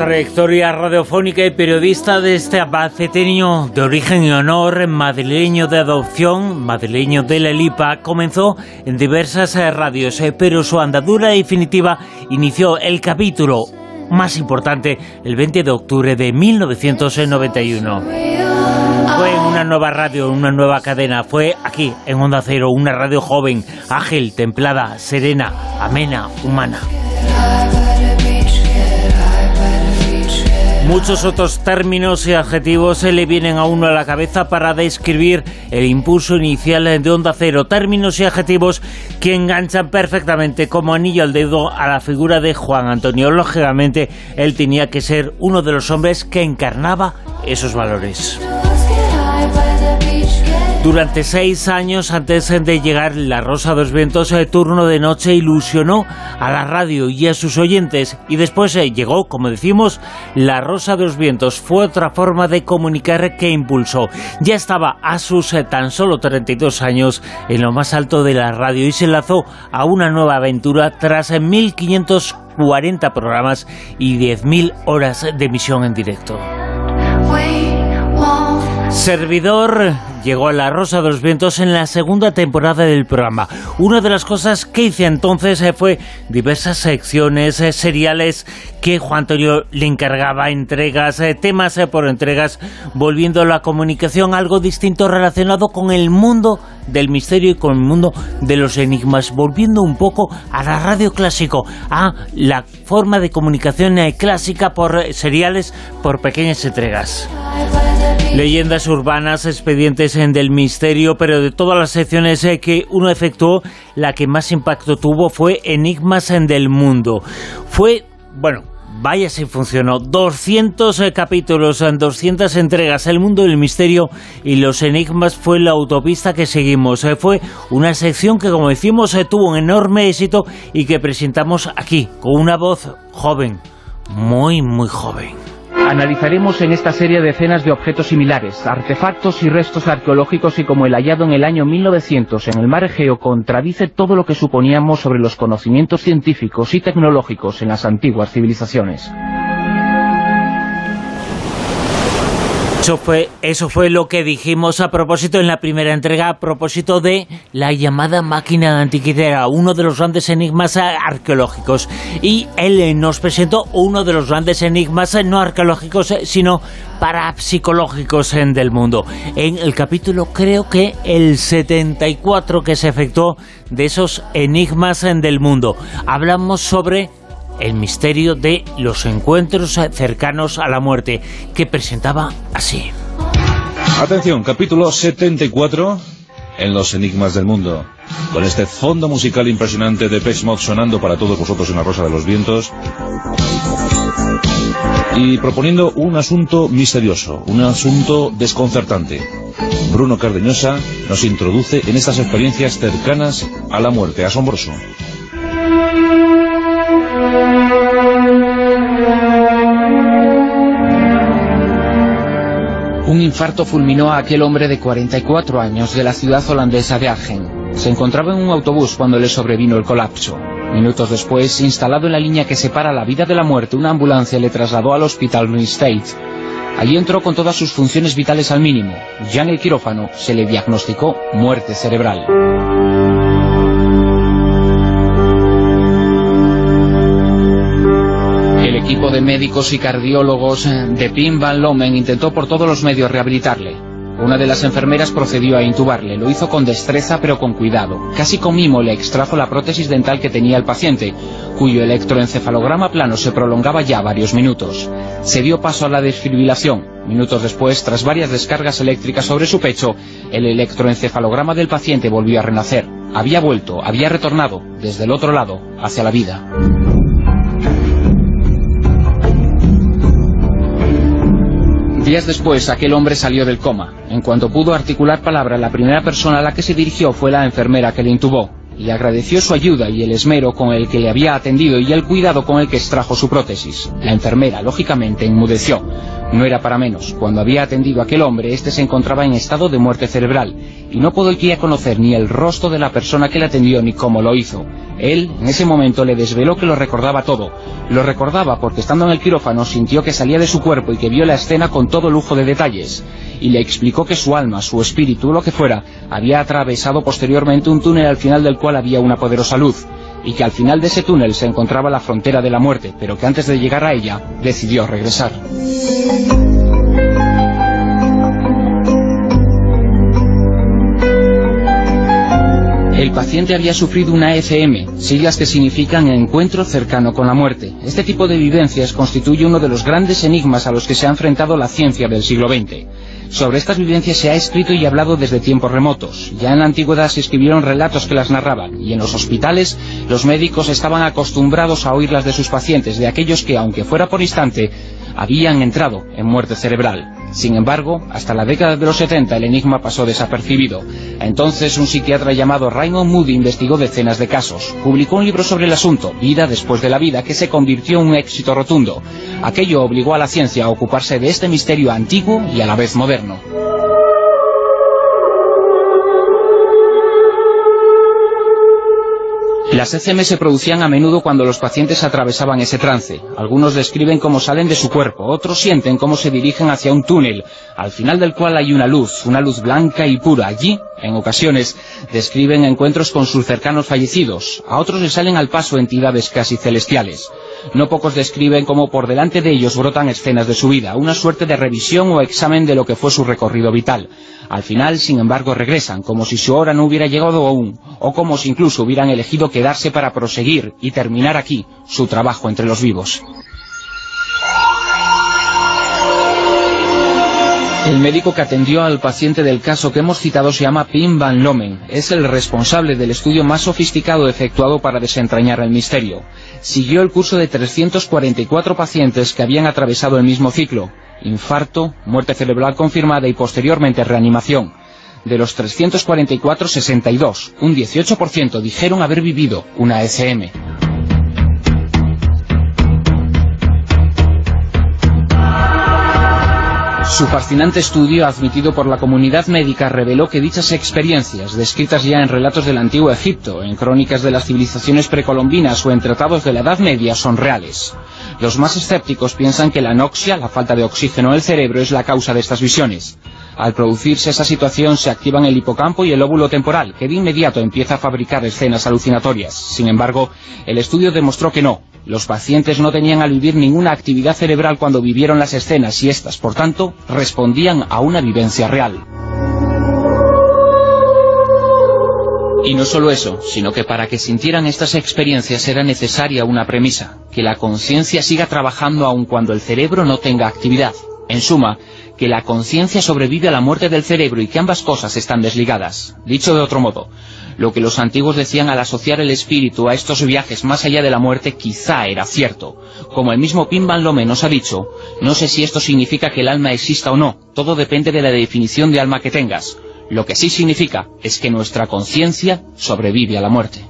trayectoria radiofónica y periodista de este abaceteño de origen y honor, madrileño de adopción, madrileño de la Lipa, comenzó en diversas eh, radios, eh, pero su andadura definitiva inició el capítulo más importante el 20 de octubre de 1991. Fue en una nueva radio, una nueva cadena. Fue aquí, en Onda Cero, una radio joven, ágil, templada, serena, amena, humana. Muchos otros términos y adjetivos se le vienen a uno a la cabeza para describir el impulso inicial de Onda Cero. Términos y adjetivos que enganchan perfectamente como anillo al dedo a la figura de Juan Antonio. Lógicamente, él tenía que ser uno de los hombres que encarnaba esos valores. Durante seis años antes de llegar La Rosa de los Vientos, el turno de noche ilusionó a la radio y a sus oyentes y después eh, llegó, como decimos, La Rosa de los Vientos. Fue otra forma de comunicar que impulsó. Ya estaba a sus eh, tan solo 32 años en lo más alto de la radio y se enlazó a una nueva aventura tras 1.540 eh, programas y 10.000 horas de emisión en directo. Servidor llegó a La Rosa de los Vientos en la segunda temporada del programa. Una de las cosas que hice entonces eh, fue diversas secciones eh, seriales que Juan Antonio le encargaba, entregas, eh, temas por entregas, volviendo la comunicación algo distinto relacionado con el mundo del misterio y con el mundo de los enigmas, volviendo un poco a la radio clásico, a la forma de comunicación clásica por seriales, por pequeñas entregas. Leyendas urbanas, expedientes en del misterio, pero de todas las secciones eh, que uno efectuó, la que más impacto tuvo fue Enigmas en del mundo. Fue, bueno, vaya si funcionó. 200 eh, capítulos, 200 entregas. El mundo del misterio y los enigmas fue la autopista que seguimos. Eh, fue una sección que, como decimos, tuvo un enorme éxito y que presentamos aquí, con una voz joven, muy, muy joven. Analizaremos en esta serie decenas de objetos similares, artefactos y restos arqueológicos y como el hallado en el año 1900 en el mar Egeo contradice todo lo que suponíamos sobre los conocimientos científicos y tecnológicos en las antiguas civilizaciones. Eso fue, eso fue lo que dijimos a propósito en la primera entrega, a propósito de la llamada máquina antiquitera, uno de los grandes enigmas arqueológicos. Y él nos presentó uno de los grandes enigmas no arqueológicos, sino parapsicológicos del mundo. En el capítulo, creo que el 74 que se efectuó de esos enigmas del mundo. Hablamos sobre el misterio de los encuentros cercanos a la muerte, que presentaba así. Atención, capítulo 74 en los enigmas del mundo. Con este fondo musical impresionante de Pech sonando para todos vosotros en la Rosa de los Vientos. Y proponiendo un asunto misterioso, un asunto desconcertante. Bruno Cardeñosa nos introduce en estas experiencias cercanas a la muerte. Asombroso. Un infarto fulminó a aquel hombre de 44 años de la ciudad holandesa de Argen. Se encontraba en un autobús cuando le sobrevino el colapso. Minutos después, instalado en la línea que separa la vida de la muerte, una ambulancia le trasladó al hospital Green State. Allí entró con todas sus funciones vitales al mínimo. Ya en el quirófano se le diagnosticó muerte cerebral. Equipo de médicos y cardiólogos de Pim Van Lomen intentó por todos los medios rehabilitarle. Una de las enfermeras procedió a intubarle, lo hizo con destreza pero con cuidado. Casi con mimo le extrajo la prótesis dental que tenía el paciente, cuyo electroencefalograma plano se prolongaba ya varios minutos. Se dio paso a la desfibrilación. Minutos después, tras varias descargas eléctricas sobre su pecho, el electroencefalograma del paciente volvió a renacer. Había vuelto, había retornado, desde el otro lado, hacia la vida. Días después, aquel hombre salió del coma. En cuanto pudo articular palabra, la primera persona a la que se dirigió fue la enfermera que le intubó. Le agradeció su ayuda y el esmero con el que le había atendido y el cuidado con el que extrajo su prótesis. La enfermera, lógicamente, enmudeció. No era para menos. Cuando había atendido a aquel hombre, éste se encontraba en estado de muerte cerebral, y no podía conocer ni el rostro de la persona que le atendió ni cómo lo hizo. Él, en ese momento, le desveló que lo recordaba todo. Lo recordaba porque estando en el quirófano sintió que salía de su cuerpo y que vio la escena con todo lujo de detalles. Y le explicó que su alma, su espíritu, lo que fuera, había atravesado posteriormente un túnel al final del cual había una poderosa luz y que al final de ese túnel se encontraba la frontera de la muerte, pero que antes de llegar a ella decidió regresar. El paciente había sufrido una ECM, siglas que significan encuentro cercano con la muerte. Este tipo de vivencias constituye uno de los grandes enigmas a los que se ha enfrentado la ciencia del siglo XX. Sobre estas vivencias se ha escrito y hablado desde tiempos remotos. Ya en la antigüedad se escribieron relatos que las narraban, y en los hospitales los médicos estaban acostumbrados a oírlas de sus pacientes, de aquellos que, aunque fuera por instante, habían entrado en muerte cerebral. Sin embargo, hasta la década de los 70 el enigma pasó desapercibido. Entonces un psiquiatra llamado Raymond Moody investigó decenas de casos. Publicó un libro sobre el asunto, Vida después de la vida, que se convirtió en un éxito rotundo. Aquello obligó a la ciencia a ocuparse de este misterio antiguo y a la vez moderno. Las ECM se producían a menudo cuando los pacientes atravesaban ese trance. Algunos describen cómo salen de su cuerpo, otros sienten cómo se dirigen hacia un túnel, al final del cual hay una luz, una luz blanca y pura. Allí, en ocasiones, describen encuentros con sus cercanos fallecidos. A otros les salen al paso entidades casi celestiales. No pocos describen cómo por delante de ellos brotan escenas de su vida, una suerte de revisión o examen de lo que fue su recorrido vital. Al final, sin embargo, regresan, como si su hora no hubiera llegado aún, o como si incluso hubieran elegido quedarse para proseguir y terminar aquí su trabajo entre los vivos. El médico que atendió al paciente del caso que hemos citado se llama Pim Van Lomen. Es el responsable del estudio más sofisticado efectuado para desentrañar el misterio. Siguió el curso de 344 pacientes que habían atravesado el mismo ciclo. Infarto, muerte cerebral confirmada y posteriormente reanimación. De los 344, 62, un 18% dijeron haber vivido una ECM. Su fascinante estudio, admitido por la comunidad médica, reveló que dichas experiencias, descritas ya en relatos del antiguo Egipto, en crónicas de las civilizaciones precolombinas o en tratados de la Edad Media, son reales. Los más escépticos piensan que la anoxia, la falta de oxígeno en el cerebro, es la causa de estas visiones. Al producirse esa situación se activan el hipocampo y el óvulo temporal, que de inmediato empieza a fabricar escenas alucinatorias. Sin embargo, el estudio demostró que no, los pacientes no tenían al vivir ninguna actividad cerebral cuando vivieron las escenas y éstas, por tanto, respondían a una vivencia real. Y no solo eso, sino que para que sintieran estas experiencias era necesaria una premisa, que la conciencia siga trabajando aun cuando el cerebro no tenga actividad. En suma, que la conciencia sobrevive a la muerte del cerebro y que ambas cosas están desligadas. Dicho de otro modo, lo que los antiguos decían al asociar el espíritu a estos viajes más allá de la muerte quizá era cierto. Como el mismo Pim Van Lomme nos ha dicho, no sé si esto significa que el alma exista o no, todo depende de la definición de alma que tengas. Lo que sí significa es que nuestra conciencia sobrevive a la muerte.